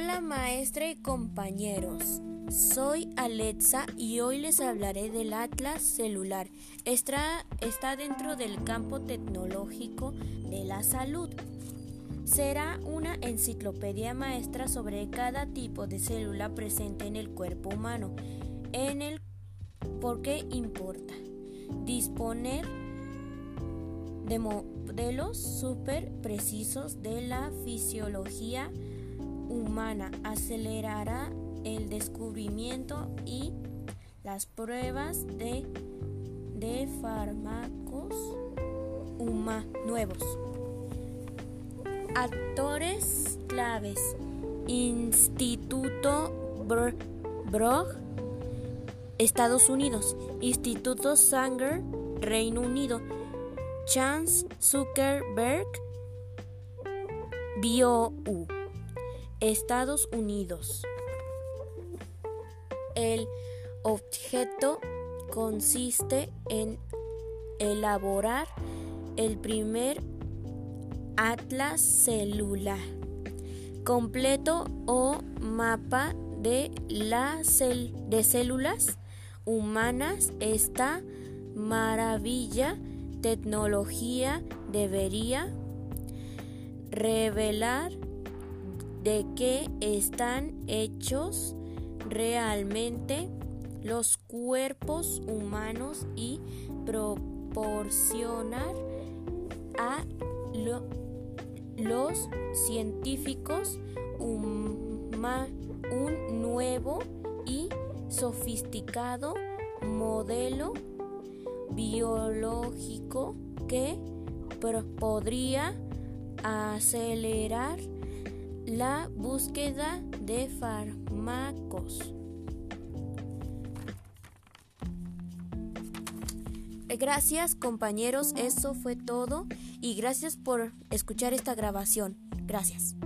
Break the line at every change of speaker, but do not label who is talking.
Hola maestra y compañeros, soy Alexa y hoy les hablaré del Atlas celular. Está, está dentro del campo tecnológico de la salud. Será una enciclopedia maestra sobre cada tipo de célula presente en el cuerpo humano, en el por qué importa disponer de modelos súper precisos de la fisiología humana acelerará el descubrimiento y las pruebas de, de fármacos nuevos. Actores claves. Instituto Brock, Estados Unidos. Instituto Sanger, Reino Unido. Chance Zuckerberg, BioU, Estados Unidos. El objeto consiste en elaborar el primer atlas celular completo o mapa de, la de células humanas. Esta maravilla tecnología debería revelar de qué están hechos realmente los cuerpos humanos y proporcionar a los científicos un nuevo y sofisticado modelo biológico que podría acelerar la búsqueda de fármacos. Gracias compañeros, eso fue todo y gracias por escuchar esta grabación. Gracias.